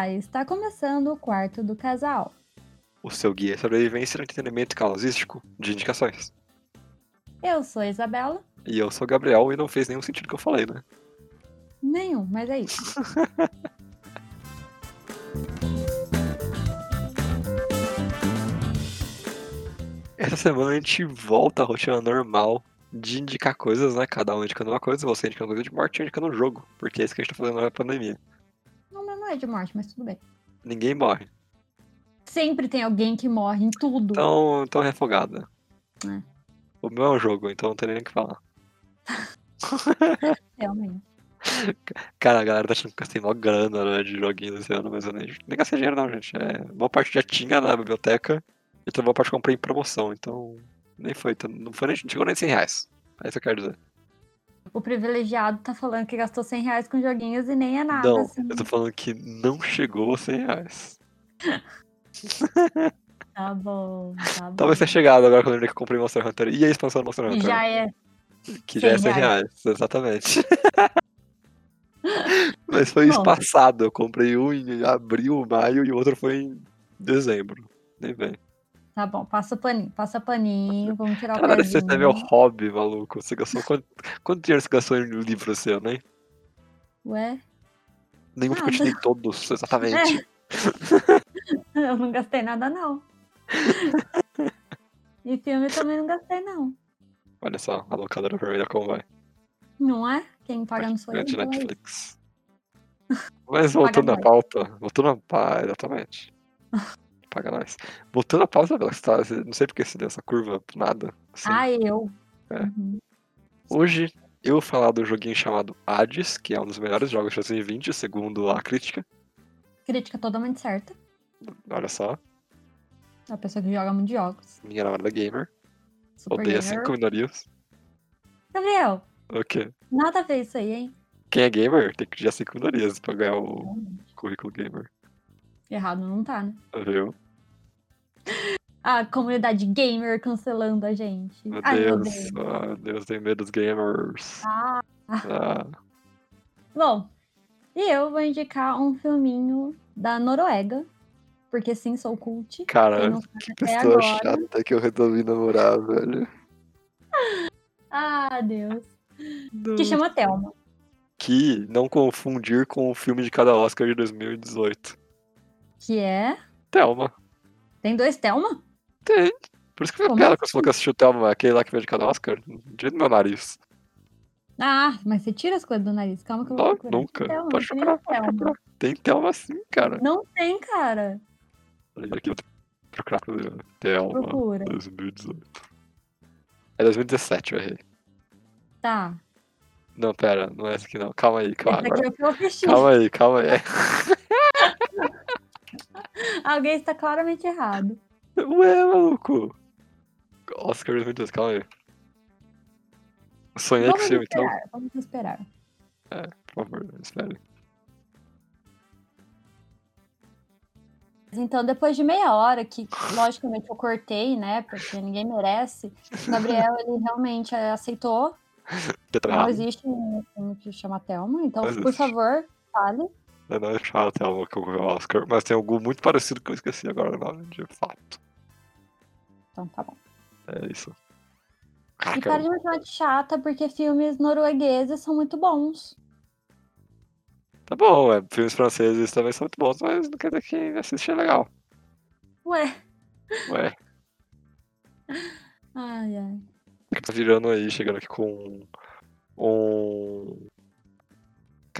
Olá, está começando o quarto do casal. O seu guia de sobrevivência no entretenimento causístico de indicações. Eu sou a Isabela. E eu sou o Gabriel e não fez nenhum sentido o que eu falei, né? Nenhum, mas é isso. Essa semana a gente volta à rotina normal de indicar coisas, né? Cada um indicando uma coisa, você indicando coisa de morte eu indicando um jogo, porque é isso que a gente tá fazendo na pandemia. Não, é de morte, mas tudo bem. Ninguém morre. Sempre tem alguém que morre em tudo. Então, então refogada. É. O meu é um jogo, então não tem nem o que falar. Realmente. Cara, a galera tá achando que gastei mó grana né, de joguinhos esse ano, mas eu nem, nem gastei dinheiro não, gente. É, uma parte já tinha na biblioteca, então uma parte comprei em promoção, então nem foi, então não foi nem, não chegou nem 100 reais. É isso que eu quero dizer. O privilegiado tá falando que gastou 100 reais com joguinhos e nem é nada, não, assim. eu tô falando que não chegou a 100 reais. Tá bom, tá bom. Talvez tenha chegado agora quando eu lembrei que eu comprei Monster Hunter e a expansão do Monster Hunter. Já é. Que já é 100 100 reais, exatamente. Mas foi espaçado, eu comprei um em abril, maio e o outro foi em dezembro. Nem vem. Tá bom, passa paninho, passa paninho, vamos tirar o Cara, você pezinho. teve o hobby, maluco. Você gastou quanto, quanto dinheiro você gastou em livro esse ano, hein? Ué? Nenhum porque eu te dei todos, exatamente. Eu não gastei nada, não. E filme também não gastei, não. Olha só, a locadora vermelha como vai. Não é? Quem paga não sou eu. Grande então é. Netflix. Mas voltando à pauta, voltando à pauta, exatamente. Paga nós. Voltando à Bela, você tá- você- não sei porque você deu essa curva pro nada. assim. Ah, eu. É. Uhum. Hoje eu vou falar do joguinho chamado Hades, que é um dos melhores jogos de 2020, segundo a crítica. Crítica totalmente certa. Olha só, A pessoa que joga muitos jogos. minha namorada gamer, Super odeia gamer. 5 minorias. Gabriel, O quê? nada a ver isso aí, hein? Quem é gamer tem que odiar 5 minorias pra ganhar o currículo gamer. Errado não tá, né? Viu? A comunidade gamer cancelando a gente. Meu Ai, meu Deus, Deus. ah, Deus, tenho medo dos gamers. Ah. Ah, Bom, e eu vou indicar um filminho da Noruega. Porque sim, sou cult. Cara, que pessoa agora. chata que eu resolvi namorar, velho. Ah, Deus. Que chama Thelma. Que não confundir com o filme de cada Oscar de 2018. Que é. Thelma. Tem dois Thelma? Tem. Por isso que foi Como piada quando você falou que assistiu Thelma, aquele lá que veio de cada Oscar. Direito no meu nariz. Ah, mas você tira as coisas do nariz. Calma que eu vou Não, nunca. Thelma, Pode tem procurar, pode procurar. Tem Thelma sim, cara. Não tem, cara. Olha aqui, vou procurar. Thelma Procura. 2018. É 2017, eu errei. Tá. Não, pera, não é essa aqui não. Calma aí, calma Esse aqui agora. é o que. Calma aí, calma aí. Alguém está claramente errado. Ué, maluco. Oscar 2018, calma aí. Sonhei com Vamos filme, então. vamos esperar. Por favor, espere. Então, depois de meia hora, que logicamente eu cortei, né? Porque ninguém merece, o Gabriel ele realmente aceitou. Não existe um filme que chama Thelma. Então, por favor, fale. Eu não achava Thelma com o Oscar, mas tem algo muito parecido que eu esqueci agora o nome, de fato. Então, tá bom. É isso. E Caraca, para de me chamar de chata, porque filmes noruegueses são muito bons. tá bom, é, filmes franceses também são muito bons, mas não quer dizer que assistir é legal. Ué. Ué, Ai, ai. que tá virando aí, chegando aqui com um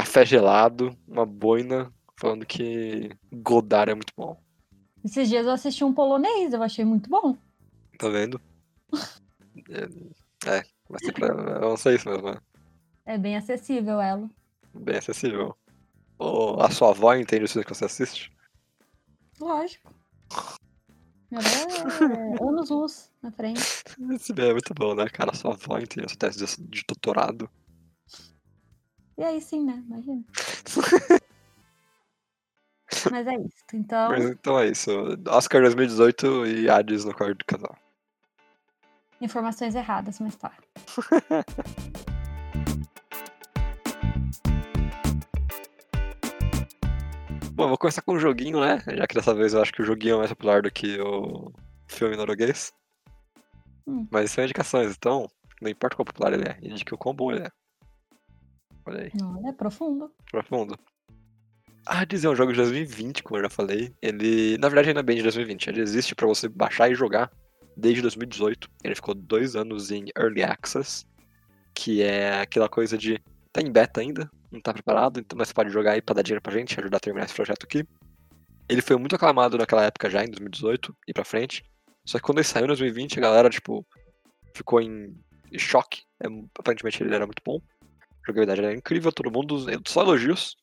café gelado, uma boina, falando que Godard é muito bom. Esses dias eu assisti um polonês, eu achei muito bom. Tá vendo? É, é vai ser pra. Eu não sei isso mesmo, né? É bem acessível ela. Bem acessível. Ô, a sua avó entende os filmes que você assiste? Lógico. Ela é anos luz na frente. Esse bem é muito bom, né, cara? A sua avó entende a sua tese de doutorado. E aí sim, né? Imagina. Mas é isso. Então, Mas então é isso. Oscar 2018 e Hades no quarto do casal. informações erradas, mas tá. Bom, vou começar com um joguinho, né? Já que dessa vez eu acho que o joguinho é mais popular do que o filme norueguês. Hum. Mas são indicações, então não importa qual popular ele é, indique o quão bom ele é. Olha aí, Olha, é profundo. profundo. Ah, dizer é um jogo de 2020, como eu já falei. Ele, na verdade, ainda é bem de 2020. Ele existe pra você baixar e jogar desde 2018. Ele ficou dois anos em Early Access, que é aquela coisa de tá em beta ainda, não tá preparado, então mas você pode jogar aí pra dar dinheiro pra gente, ajudar a terminar esse projeto aqui. Ele foi muito aclamado naquela época já, em 2018 e pra frente. Só que quando ele saiu em 2020, a galera, tipo, ficou em choque. É, aparentemente ele era muito bom. Jogabilidade era incrível, todo mundo só elogios.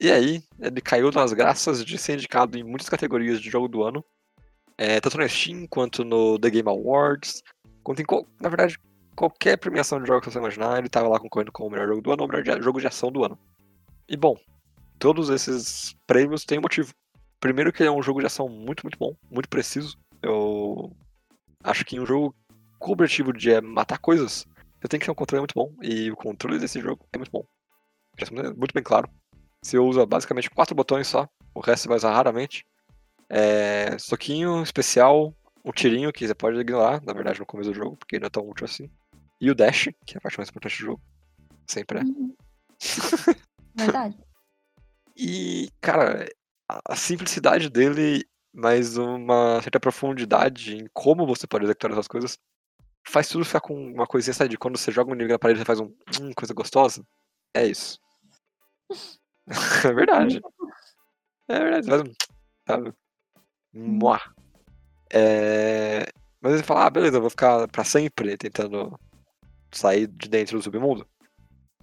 E aí, ele caiu nas graças de ser indicado em muitas categorias de jogo do ano. É, tanto na Steam quanto no The Game Awards. Quanto em, na verdade, qualquer premiação de jogo que você imaginar, ele tava lá concorrendo com o melhor jogo do ano o melhor jogo de ação do ano. E bom, todos esses prêmios têm um motivo. Primeiro que ele é um jogo de ação muito, muito bom, muito preciso. Eu acho que em um jogo com o objetivo de é, matar coisas, você tem que ter um controle muito bom. E o controle desse jogo é muito bom. Já é muito bem claro. Você usa basicamente quatro botões só, o resto você vai usar raramente. É, soquinho, especial, um tirinho que você pode ignorar, na verdade, no começo do jogo, porque não é tão útil assim. E o dash, que é a parte mais importante do jogo. Sempre é. Uhum. Verdade. E, cara, a a simplicidade dele, mais uma certa profundidade em como você pode executar essas coisas, faz tudo ficar com uma coisinha, sabe? De quando você joga um inimigo na parede e faz um hum, coisa gostosa. É isso. é verdade. É verdade. Faz um. Sabe? Mua. É... Mas ele fala, ah, beleza, eu vou ficar pra sempre tentando sair de dentro do submundo.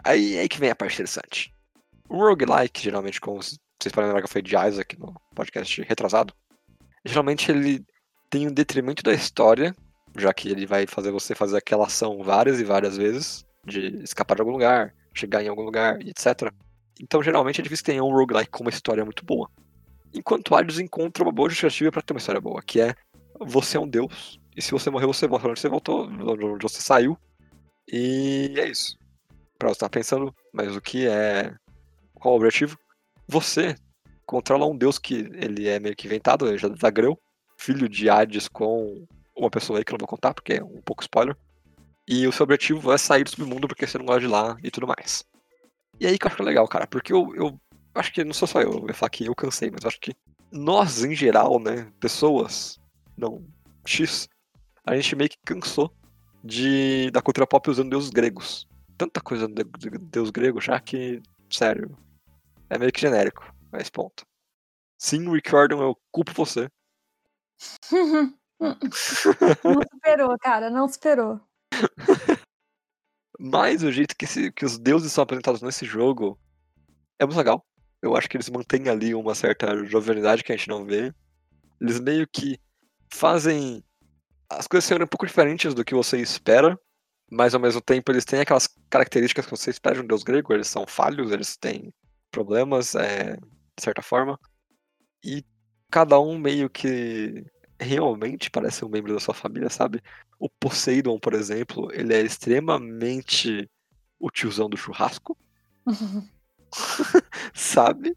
Aí, aí que vem a parte interessante. O roguelike, geralmente, como vocês podem lembrar que eu falei de Isaac no podcast retrasado, geralmente ele tem um detrimento da história, já que ele vai fazer você fazer aquela ação várias e várias vezes, de escapar de algum lugar, chegar em algum lugar, etc. Então, geralmente, é difícil tenha um roguelike com uma história muito boa. Enquanto Hades encontra uma boa justificativa pra ter uma história boa, que é você é um deus, e se você morrer, você volta onde você voltou, de onde você saiu, e é isso. Pra você estar pensando, mas o que é. Qual o objetivo? Você controla um deus que ele é meio que inventado, ele já Zagreu, filho de Hades com uma pessoa aí que eu não vou contar, porque é um pouco spoiler. E o seu objetivo é sair do submundo porque você não gosta de lá e tudo mais. E aí que eu acho legal, cara, porque eu, eu acho que não sou só eu, eu ia falar que eu cansei, mas acho que nós, em geral, né, pessoas, não, X, a gente meio que cansou de da cultura pop usando deuses gregos. Tanta coisa de, de deus grego já que, sério, é meio que genérico, esse ponto. Sim, Rick eu culpo você. não superou, cara, não superou. Mas o jeito que, esse- que os deuses são apresentados nesse jogo é muito legal. Eu acho que eles mantêm ali uma certa jovialidade que a gente não vê. Eles meio que fazem as coisas serem um pouco diferentes do que você espera, mas ao mesmo tempo eles têm aquelas características que você espera de um deus grego. Eles são falhos, eles têm problemas, é, de certa forma. E cada um meio que realmente parece um membro da sua família, sabe? O Poseidon, por exemplo, ele é extremamente o tiozão do churrasco, sabe?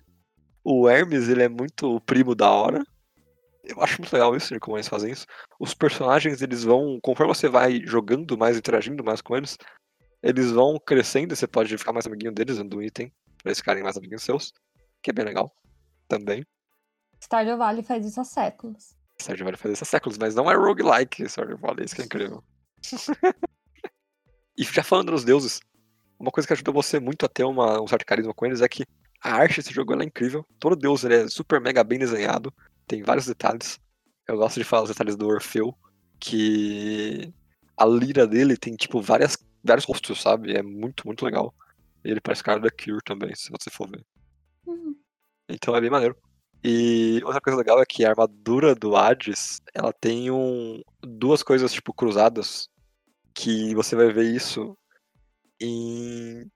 O Hermes, ele é muito o primo da hora. Eu acho muito legal isso, de como eles fazem isso. Os personagens, eles vão, conforme você vai jogando mais, interagindo mais com eles, eles vão crescendo e você pode ficar mais amiguinho deles, dando um item, pra eles ficarem mais amiguinhos seus, que é bem legal também. Stardew Valley faz isso há séculos. Stardew Valley faz isso há séculos, mas não é roguelike Stardew Valley, isso que é incrível. e já falando dos deuses, uma coisa que ajuda você muito a ter uma, um certo carisma com eles é que a arte desse jogo é incrível. Todo deus ele é super mega bem desenhado, tem vários detalhes. Eu gosto de falar os detalhes do Orfeu, que a lira dele tem tipo várias, vários rostos, sabe? É muito, muito legal. E ele parece cara da Cure também, se você for ver. Uhum. Então é bem maneiro. E outra coisa legal é que a armadura do Hades, ela tem um, duas coisas, tipo, cruzadas, que você vai ver isso em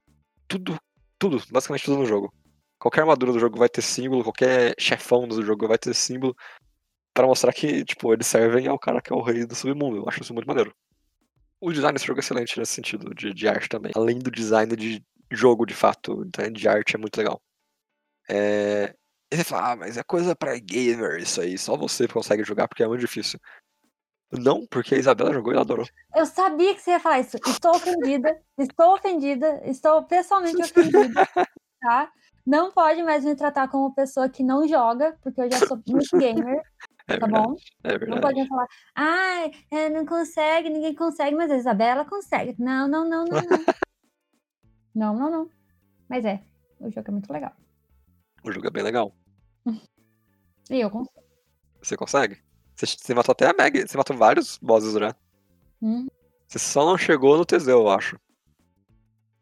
tudo, tudo, basicamente tudo no jogo. Qualquer armadura do jogo vai ter símbolo, qualquer chefão do jogo vai ter símbolo, pra mostrar que, tipo, eles servem ao cara que é o rei do submundo. Eu acho isso muito maneiro. O design desse jogo é excelente nesse sentido, de, de arte também. Além do design de jogo, de fato, o design de arte é muito legal. É, você fala, ah, mas é coisa pra gamer isso aí, só você consegue jogar porque é muito difícil. Não, porque a Isabela jogou e ela adorou. Eu sabia que você ia falar isso. Estou ofendida, estou ofendida, estou pessoalmente ofendida, tá? Não pode mais me tratar como pessoa que não joga, porque eu já sou muito gamer, É tá verdade, bom? é Não pode falar, ai, é, não consegue, ninguém consegue, mas a Isabela consegue. Não, não, não, não, não. não, não, não. Mas é, o jogo é muito legal. O jogo é bem legal. E eu consigo. Você consegue? Você, você matou até a Meg, você matou vários bosses já. Hum, Você só não chegou no Teseu, eu acho.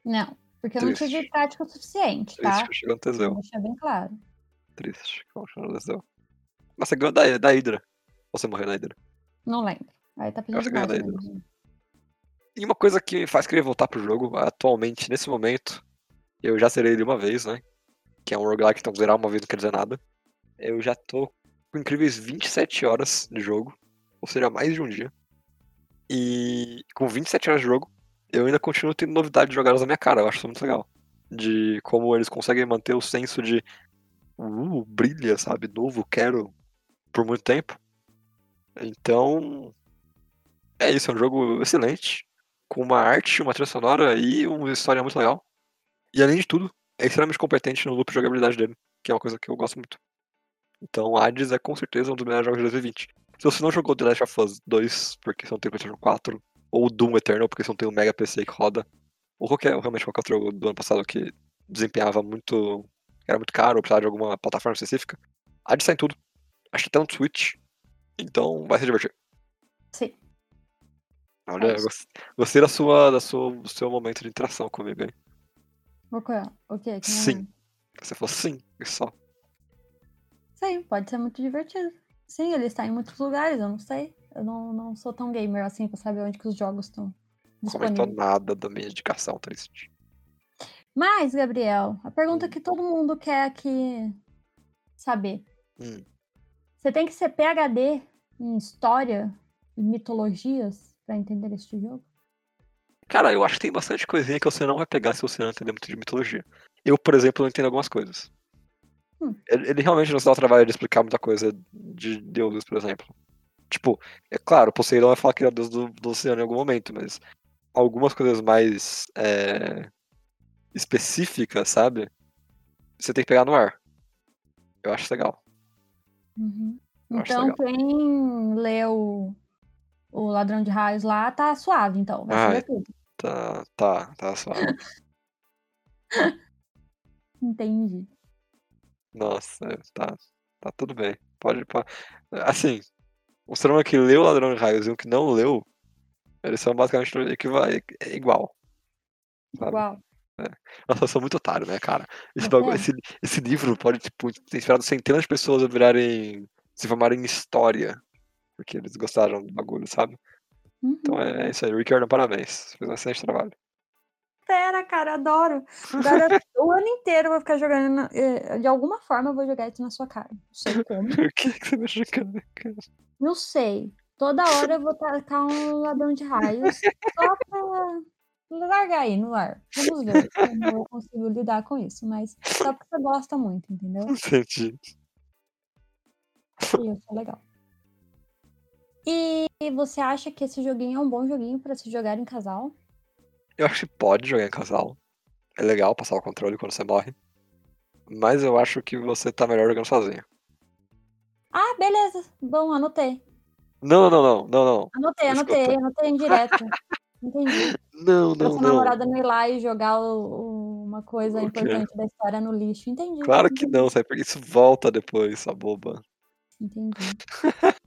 Não, porque eu não Triste. tive prática o suficiente, Triste tá? que chegou no Vou Teseu. deixar bem claro. Triste chegou no Teseu. Mas você ganhou da, da Hydra. Ou você morreu na Hydra. Não lembro. Aí tá pedindo aí, né? E uma coisa que me faz querer voltar pro jogo, atualmente, nesse momento, eu já zerei ele uma vez, né? Que é um roguelike, então zerar uma vez não quer dizer nada. Eu já tô com incríveis 27 horas de jogo, ou seja, mais de um dia. E com 27 horas de jogo, eu ainda continuo tendo novidades jogadas na minha cara, eu acho isso muito legal. De como eles conseguem manter o senso de uh, brilha, sabe? Novo, quero, por muito tempo. Então, é isso, é um jogo excelente, com uma arte, uma trilha sonora e uma história muito legal. E além de tudo, é extremamente competente no loop de jogabilidade dele, que é uma coisa que eu gosto muito. Então, Hades é com certeza um dos melhores jogos de 2020. Se você não jogou The Last of Us 2, porque você não tem PlayStation 4, ou Doom Eternal, porque você não tem um Mega PC que roda, ou qualquer, realmente qualquer outro jogo do ano passado que desempenhava muito. era muito caro, ou precisava de alguma plataforma específica, Hades sai em tudo. Acho que até no Switch. Então vai se divertir. Sim. Olha, É gostei da sua, da sua, do seu momento de interação comigo aí. O quê? O quê? Que Sim. Você falou sim, e só. Sim, pode ser muito divertido. Sim, ele está em muitos lugares, eu não sei. Eu não, não sou tão gamer assim pra saber onde que os jogos estão Não comentou nada da minha indicação, triste. Mas, Gabriel, a pergunta Hum. que todo mundo quer aqui saber. Hum. Você tem que ser PhD em história e mitologias pra entender este jogo? Cara, eu acho que tem bastante coisinha que você não vai pegar se você não entender muito de mitologia. Eu, por exemplo, não entendo algumas coisas. Hum. Ele, ele realmente não se dá o trabalho de explicar muita coisa de deuses, por exemplo. Tipo, é claro, Poseidon vai falar que ele é o deus do, do oceano em algum momento, mas algumas coisas mais é, específicas, sabe? Você tem que pegar no ar. Eu acho legal. Uhum. Eu acho Então, legal. quem leu o Ladrão de Raios lá tá suave, então. Vai Ai. saber tudo. Tá, tá, tá suave. Entendi. Nossa, é, tá, tá tudo bem. Pode, pode. Assim, o ser humano que leu Ladrão de Raios e o que não leu, eles são basicamente equiva- é igual. Sabe? Igual. Nossa, eu sou muito otário, né, cara? Esse, bagulho- é? esse, esse livro pode, tipo, ter inspirado centenas de pessoas a virarem. se formarem em história. Porque eles gostaram do bagulho, sabe? Uhum. Então é, é isso aí. Ricardo, parabéns. Fez um excelente trabalho. Pera, cara, adoro. Agora, o ano inteiro eu vou ficar jogando. na- eh, De alguma forma eu vou jogar isso na sua cara. Não sei como. Por que, que você tá jogando, cara? Não sei. Toda hora eu vou tacar um ladrão de raios só pra largar aí no ar. Vamos ver como eu consigo lidar com isso. Mas só porque você gosta muito, entendeu? Entendi. E eu sou legal. E você acha que esse joguinho é um bom joguinho pra se jogar em casal? Eu acho que pode jogar em casal. É legal passar o controle quando você morre. Mas eu acho que você tá melhor jogando sozinho. Ah, beleza. Bom, anotei. Não, não, não, não, não. Anotei, Escuta. anotei, anotei em direto. Entendi. Não, Pra não, sua não. namorada não ir lá e jogar o- o- uma coisa O quê? importante da história no lixo. Entendi. Claro que entendi, não, sabe? Porque isso volta depois, sua boba. Entendi.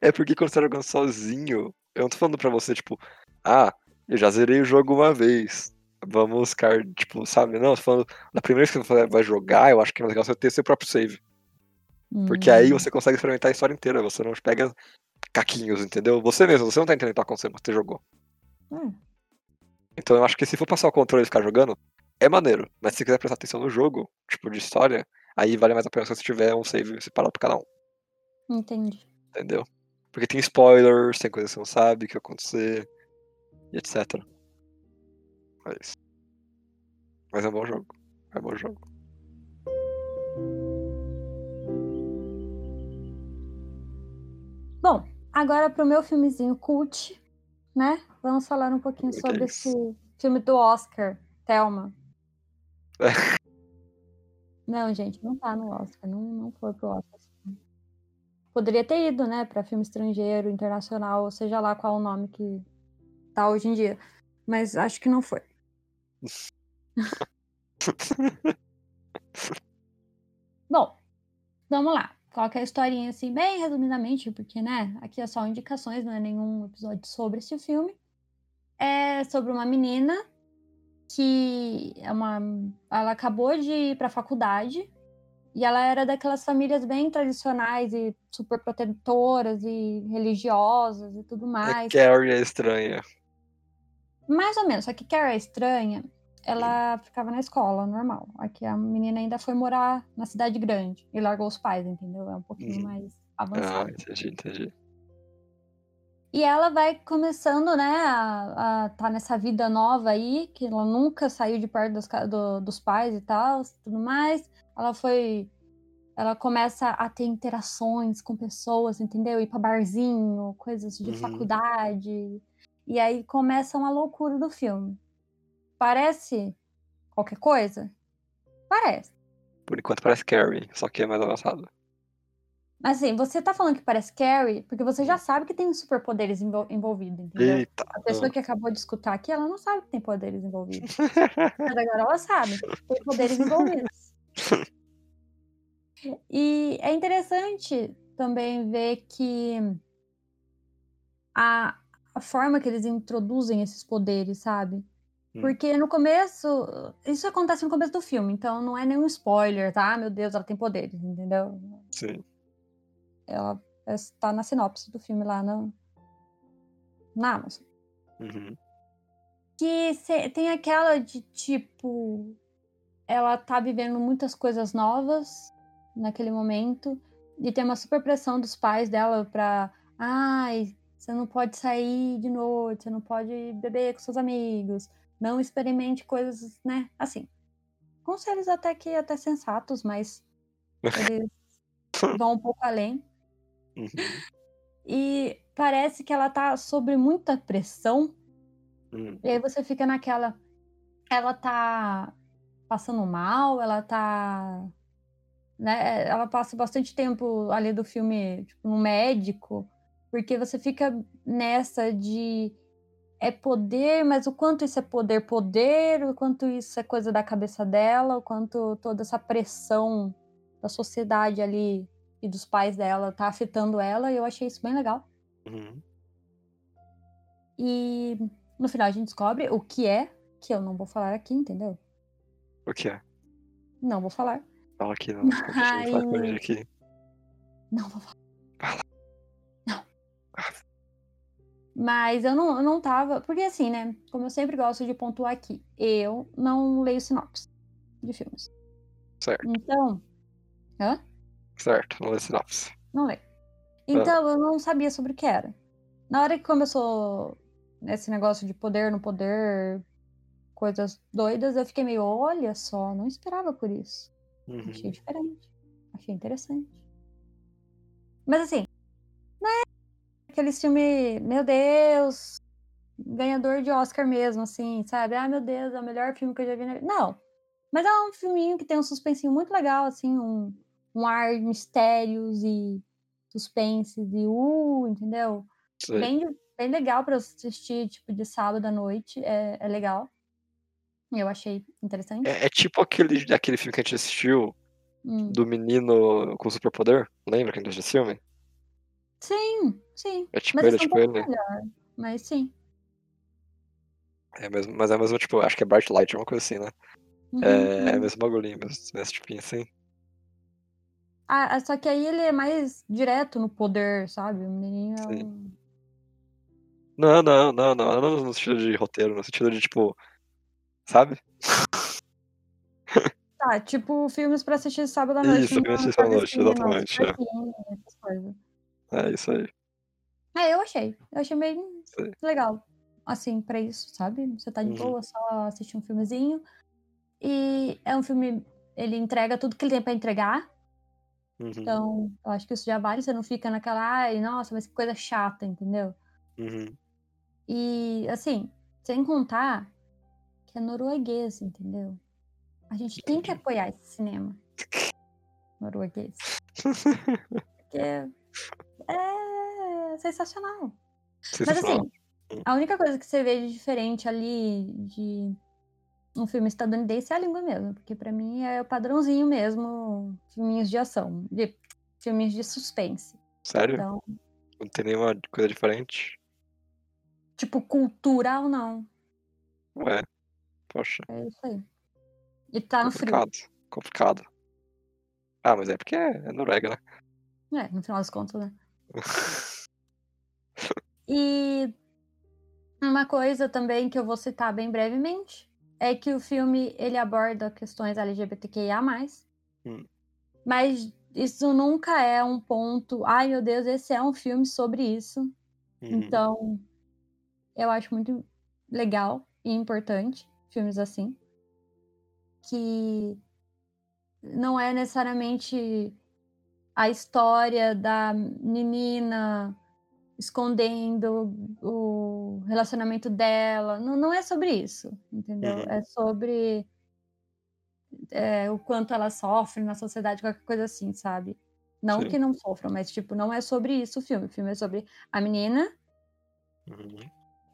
É porque quando você tá jogando sozinho, eu não tô falando pra você, tipo, ah, eu já zerei o jogo uma vez. Vamos ficar, tipo, sabe? Não, eu tô falando, na primeira vez que você vai jogar, eu acho que é mais legal você ter seu próprio save. Porque aí Hum, você consegue experimentar a história inteira, você não pega caquinhos, entendeu? Você mesmo, você não tá entendendo o que tá acontecendo, você jogou. é. Então eu acho que se for passar o controle e ficar jogando, é maneiro. Mas se quiser prestar atenção no jogo, tipo, de história, aí vale mais a pena se você tiver um save separado pra cada um, Entendi entendeu? Porque tem spoilers, tem coisa que você não sabe que vai acontecer, e etc. Mas, é mas é um bom jogo. É um bom jogo. Bom, agora pro meu filmezinho cult, né? Vamos falar um pouquinho sobre é esse filme do Oscar, Thelma. É. Não, gente, não tá no Oscar, não, não foi pro Oscar. Poderia ter ido, né, pra filme estrangeiro, internacional, seja lá qual o nome que tá hoje em dia. Mas acho que não foi. Bom, vamos lá. Qual que é a historinha, assim, bem resumidamente, porque, né, aqui é só indicações, não é nenhum episódio sobre esse filme. É sobre uma menina que é uma... Ela acabou de ir pra faculdade e ela era daquelas famílias bem tradicionais e super protetoras e religiosas e tudo É mais. Carrie é estranha. Mais ou menos, só que Carrie é estranha, ela ficava na escola, normal. Aqui a menina ainda foi morar na cidade grande e largou os pais, entendeu? É um pouquinho Uhum. mais Ah, avançado. entendi, entendi. E ela vai começando, né, a, a tá nessa vida nova aí, que ela nunca saiu de perto dos, do- dos pais e tal, tudo mais. Ela foi. Ela começa a ter interações com pessoas, entendeu? Ir pra barzinho, coisas de Uhum. faculdade. E aí começa uma loucura do filme. Parece qualquer coisa? Parece. Por enquanto parece Carrie, só que é mais avançado. Mas assim, você tá falando que parece Carrie, porque você já sabe que tem superpoderes envol- envolvidos, entendeu? Eita. A pessoa que acabou de escutar aqui, ela não sabe que tem poderes envolvidos. Mas agora ela sabe. Tem poderes envolvidos. E é interessante também ver que a, a forma que eles introduzem esses poderes, sabe? Hum. Porque no começo, isso acontece no começo do filme, então não é nenhum spoiler, tá? Meu Deus, ela tem poderes, entendeu? Sim. Ela está na sinopse do filme lá no, na Amazon. Uhum. que cê- tem aquela de tipo ela tá vivendo muitas coisas novas naquele momento e tem uma super pressão dos pais dela pra ai você não pode sair de noite você não pode beber com seus amigos não experimente coisas né assim conselhos até que até sensatos mas eles vão um pouco além Uhum. e parece que ela tá sob muita pressão Uhum. E aí você fica naquela. Ela tá passando mal, ela tá. Né? Ela passa bastante tempo ali do filme tipo, no médico, porque você fica nessa de. É poder, mas o quanto isso é poder, poder, o quanto isso é coisa da cabeça dela, o quanto toda essa pressão da sociedade ali e dos pais dela tá afetando ela, e eu achei isso bem legal. Uhum. E no final a gente descobre o que é, que eu não vou falar aqui, entendeu? O que é? Não vou falar. Fala aqui, não. Falar Ai. ele aqui. Não vou falar. Fala. Não. Ah. Mas eu não, eu não tava. Porque assim, né? Como eu sempre gosto de pontuar aqui, eu não leio sinopse de filmes. Certo, Então. Hã? certo. Não é sinopse. Não leio. Então eu não sabia sobre o que era. Na hora que começou esse negócio de poder no poder, coisas doidas, eu fiquei meio, olha só, não esperava por isso. Uhum. Achei diferente. Achei interessante. Mas assim, não é aquele filme, meu Deus, ganhador de Oscar mesmo, assim, sabe? Ah, meu Deus, é o melhor filme que eu já vi na vida. Não. Mas é um filminho que tem um suspensinho muito legal, assim, um, um ar de mistérios e suspenses e uh, entendeu? Sei. Bem, bem legal pra assistir, tipo, de sábado à noite. É, é legal. Eu achei interessante. É, é tipo aquele, aquele filme que a gente assistiu Hum. do menino com superpoder. Lembra que a gente assistiu esse filme? Sim, sim. É tipo Mas ele, é é um tipo ele. melhor. Mas sim. É mesmo, mas é mesmo, tipo, acho que é Bright Light, uma coisa assim, né? Uhum, É, é uhum. mesmo bagulhinho, mesmo, mesmo tipinho assim. Ah, só que aí ele é mais direto no poder, sabe? O menininho é um. Não, não, não, não, não no sentido de roteiro, no sentido de, tipo, sabe? Tá, tipo filmes pra assistir sábado à noite. Isso, no filme assistir sábado à noite, no exatamente, é. É isso aí. É, eu achei. Eu achei bem Sim. legal. Assim, pra isso, sabe? Você tá de Uhum. boa, só assistir um filmezinho. E é um filme. Ele entrega tudo que ele tem pra entregar. Uhum. Então, eu acho que isso já vale, você não fica naquela, ai, nossa, mas que coisa chata, entendeu? Uhum. E, assim, sem contar que é norueguês, entendeu? A gente tem que apoiar esse cinema norueguês. Porque é sensacional. Mas assim, a única coisa que você vê de diferente ali de um filme estadunidense é a língua mesmo, porque pra mim é o padrãozinho mesmo, filminhos de ação, de filmes de suspense. Sério? Então, Não tem nenhuma coisa diferente? tipo, cultural não. Ué, poxa, É isso aí. E tá no frio. complicado. Complicado. Ah, mas é porque é, é Noruega, né? É, no final das contas, né? E uma coisa também que eu vou citar bem brevemente é que o filme ele aborda questões LGBTQIA+, Hum. mas isso nunca é um ponto, ai meu Deus, esse é um filme sobre isso. Uhum. Então, eu acho muito legal e importante filmes assim, que não é necessariamente a história da menina escondendo o relacionamento dela. Não, não é sobre isso, entendeu? Uhum. É sobre é, o quanto ela sofre na sociedade, qualquer coisa assim, sabe? Não Sim. que não sofram, mas tipo, não é sobre isso o filme. O filme é sobre a menina Uhum.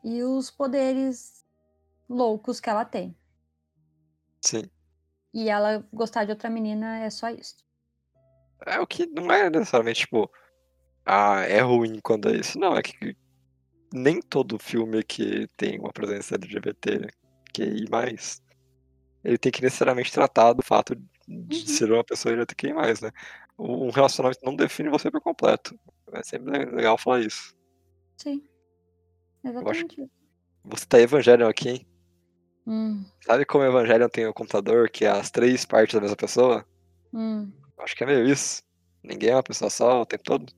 e os poderes loucos que ela tem. Sim. E ela gostar de outra menina é só isso. É o que não é necessariamente, tipo, ah, é ruim quando é isso. Não, é que nem todo filme que tem uma presença LGBT que mais ele tem que necessariamente tratar do fato de Uhum. ser uma pessoa LGBTQI+, né? Um relacionamento não define você por completo. É sempre le- legal falar isso. Sim. Exatamente. Você tá Evangelion aqui, hein? Hum, Sabe como Evangelion tem o computador, que é as três partes da mesma pessoa? hum, Acho que é meio isso. Ninguém é uma pessoa só o tempo todo.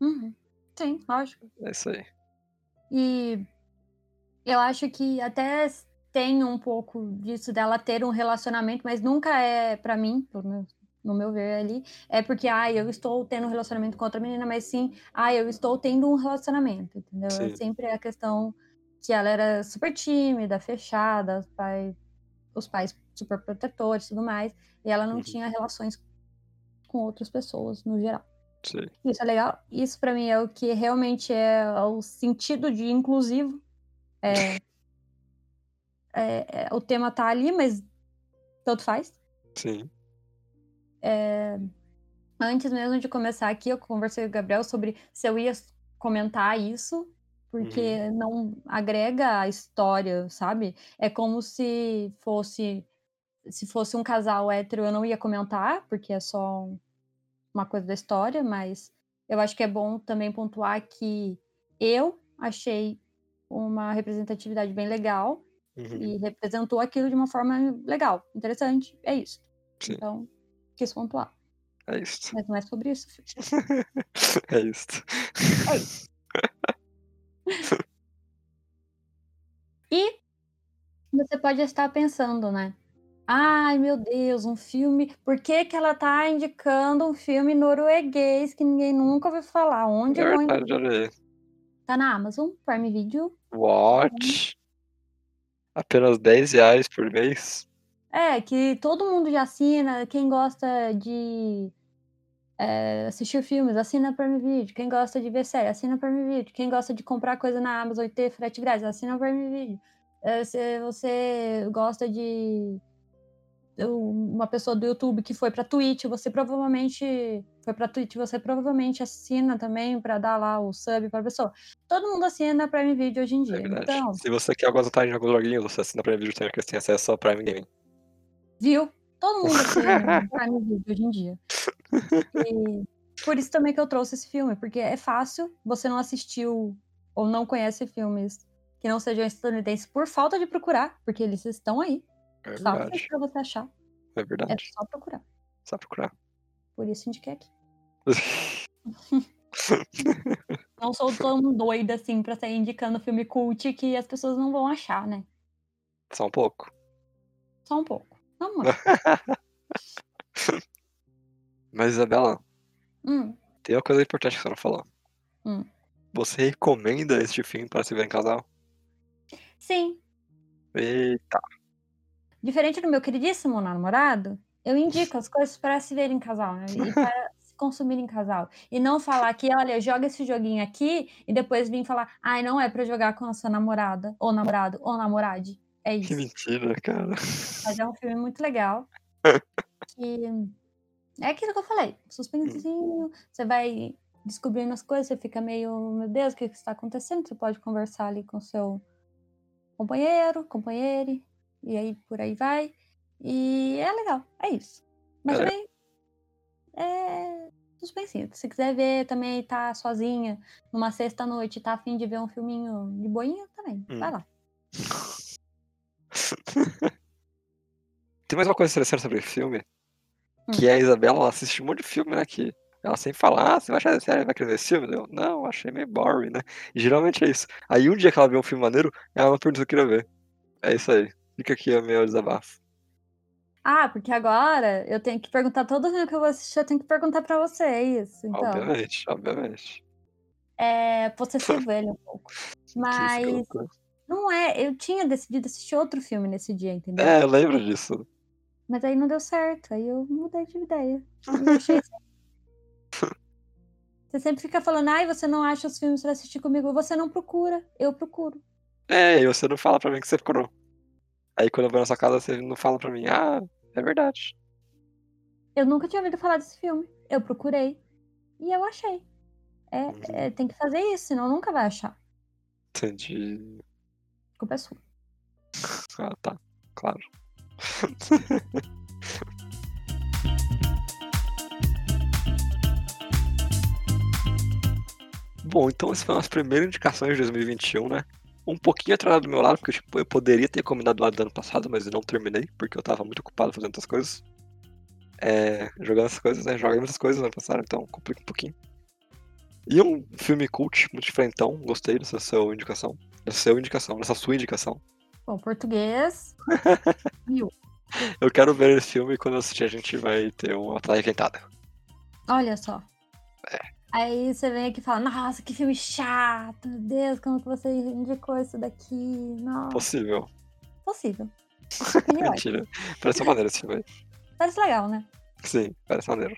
uhum. Sim, lógico. É isso aí. E eu acho que até tem um pouco disso dela ter um relacionamento, mas nunca é pra mim, no meu ver ali, é porque, ah, eu estou tendo um relacionamento com outra menina, mas sim, ah, eu estou tendo um relacionamento, entendeu? É Sim. sempre a questão que ela era super tímida, fechada, os pais, os pais super protetores e tudo mais, e ela não Uhum. tinha relações com outras pessoas no geral. Sim. Isso é legal. Isso pra mim é o que realmente é o sentido de inclusivo. É, é- é- o tema tá ali, mas tanto faz. Sim. Antes mesmo de começar aqui, eu conversei com o Gabriel sobre se eu ia comentar isso, porque não agrega a história, sabe? É como se fosse se fosse um casal hétero, eu não ia comentar, porque é só uma coisa da história, mas eu acho que é bom também pontuar que eu achei uma representatividade bem legal Uhum. e representou aquilo de uma forma legal, interessante, é isso. Sim. Então, quis pontuar. É isso. Mas não é sobre isso, é isso. É isso. E você pode estar pensando, né? Ai, meu Deus, um filme. Por que, que ela tá indicando um filme norueguês que ninguém nunca ouviu falar? Onde É verdade, aí. Tá na Amazon, Prime Video. What? Apenas 10 reais por mês? É, que todo mundo já assina. Quem gosta de é, assistir filmes, assina Prime Video. Quem gosta de ver série, assina Prime Video. Quem gosta de comprar coisa na Amazon e ter frete grátis, assina Prime Video. É, se você gosta de uma pessoa do YouTube que foi pra Twitch, você provavelmente foi pra Twitch, você provavelmente assina também pra dar lá o sub pra pessoa. Todo mundo assina Prime Video hoje em É dia. verdade. Então, Se você quer algumas vantagens de alguns joguinhos, você assina Prime Video também, que você tem acesso ao Prime Gaming. viu? Todo mundo assina Prime Video hoje em dia. E por isso também que eu trouxe esse filme, porque é fácil, você não assistiu ou não conhece filmes que não sejam estadunidenses por falta de procurar, porque eles estão aí. É verdade. pra você achar. É É verdade. só procurar. Só procurar. Por isso indiquei aqui. Não sou tão doida assim pra sair indicando filme cult que as pessoas não vão achar, né? Só um pouco. Só um pouco. Lá. Mas, Isabela, Hum, Tem uma coisa importante que você não falou. Hum. Você recomenda este filme para se ver em casal? sim. Eita. Diferente do meu queridíssimo namorado, eu indico as coisas para se ver em casal, né? E para se consumir em casal. E não falar que, olha, joga esse joguinho aqui e depois vir falar, ai, não é para jogar com a sua namorada, ou namorado, ou namorade. É Que isso. mentira, cara. Mas é um filme muito legal. Que é aquilo que eu falei, suspensinho, você vai descobrindo as coisas, você fica meio, meu Deus, o que está acontecendo? Você pode conversar ali com seu companheiro, companheire, e aí por aí vai. E é legal, é isso. Mas É. também é suspensinho. Se quiser ver também, tá sozinha, numa sexta-noite, tá afim de ver um filminho de boinha, também, Hum. vai lá. Tem mais uma coisa interessante sobre filme. Que a Isabela ela assiste um monte de filme, né? Que ela sempre fala, ah, você vai achar sério, vai querer ver esse filme? Eu, não, achei meio boring, né? E geralmente é isso. Aí um dia que ela vê um filme maneiro, ela pergunta se eu queria ver. É isso aí. Fica aqui o meu desabafo. Ah, porque agora eu tenho que perguntar todo filme que eu vou assistir, eu tenho que perguntar pra você, é isso. Então, Obviamente, obviamente. é possessivo ele um pouco. Que Mas não é, eu tinha decidido assistir outro filme nesse dia, entendeu? É, eu lembro disso. Mas aí não deu certo, aí eu mudei de ideia. Você sempre fica falando, ai, você não acha os filmes pra assistir comigo, você não procura, eu procuro. É, e você não fala pra mim que você procurou. Aí quando eu vou na sua casa, você não fala pra mim, ah, é verdade. Eu nunca tinha ouvido falar desse filme. Eu procurei e eu achei. É, Uhum. é, tem que fazer isso, senão nunca vai achar. Entendi. Culpa é sua. Ah, tá. Claro. Bom, então essas foram as primeiras indicações de 2021, né? Um pouquinho atrasado do meu lado, porque tipo, eu poderia ter combinado lá do ano passado, mas eu não terminei, porque eu tava muito ocupado fazendo outras coisas. É, jogando essas coisas, né? Joguei muitas coisas no ano passado, então complica um pouquinho. E um filme cult, muito diferentão, gostei dessa sua indicação. Dessa sua indicação, dessa sua indicação. Bom, português. Viu? Eu quero ver esse filme e quando eu assistir a gente vai ter uma praia quentada. Olha só. É. Aí você vem aqui e fala, nossa, que filme chato, meu Deus, como que você indicou isso daqui? Nossa, Possível. possível. Mentira. Parece uma maneira esse filme aí. Parece legal, né? Sim, parece maneiro.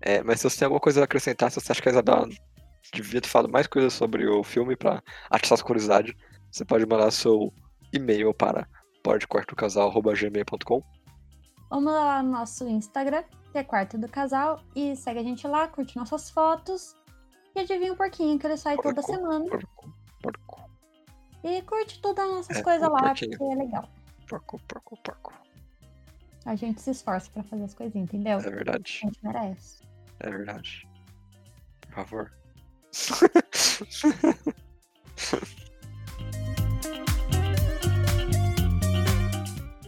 É, mas se você tem alguma coisa a acrescentar, se você acha que a Isabela devia ter falado mais coisas sobre o filme pra atiçar sua curiosidade, você pode mandar seu e-mail para podquartocasal.gmail.com Vamos lá no nosso Instagram, que é Quarto do Casal, e segue a gente lá, curte nossas fotos. E adivinha um porquinho que ele sai toda Porco. semana. Porco, porco, E curte todas as nossas É, coisas um lá, porquinho. porque é legal. porco, porco, porco. A gente se esforça pra fazer as coisinhas, entendeu? É verdade, A gente merece. é verdade. Por favor.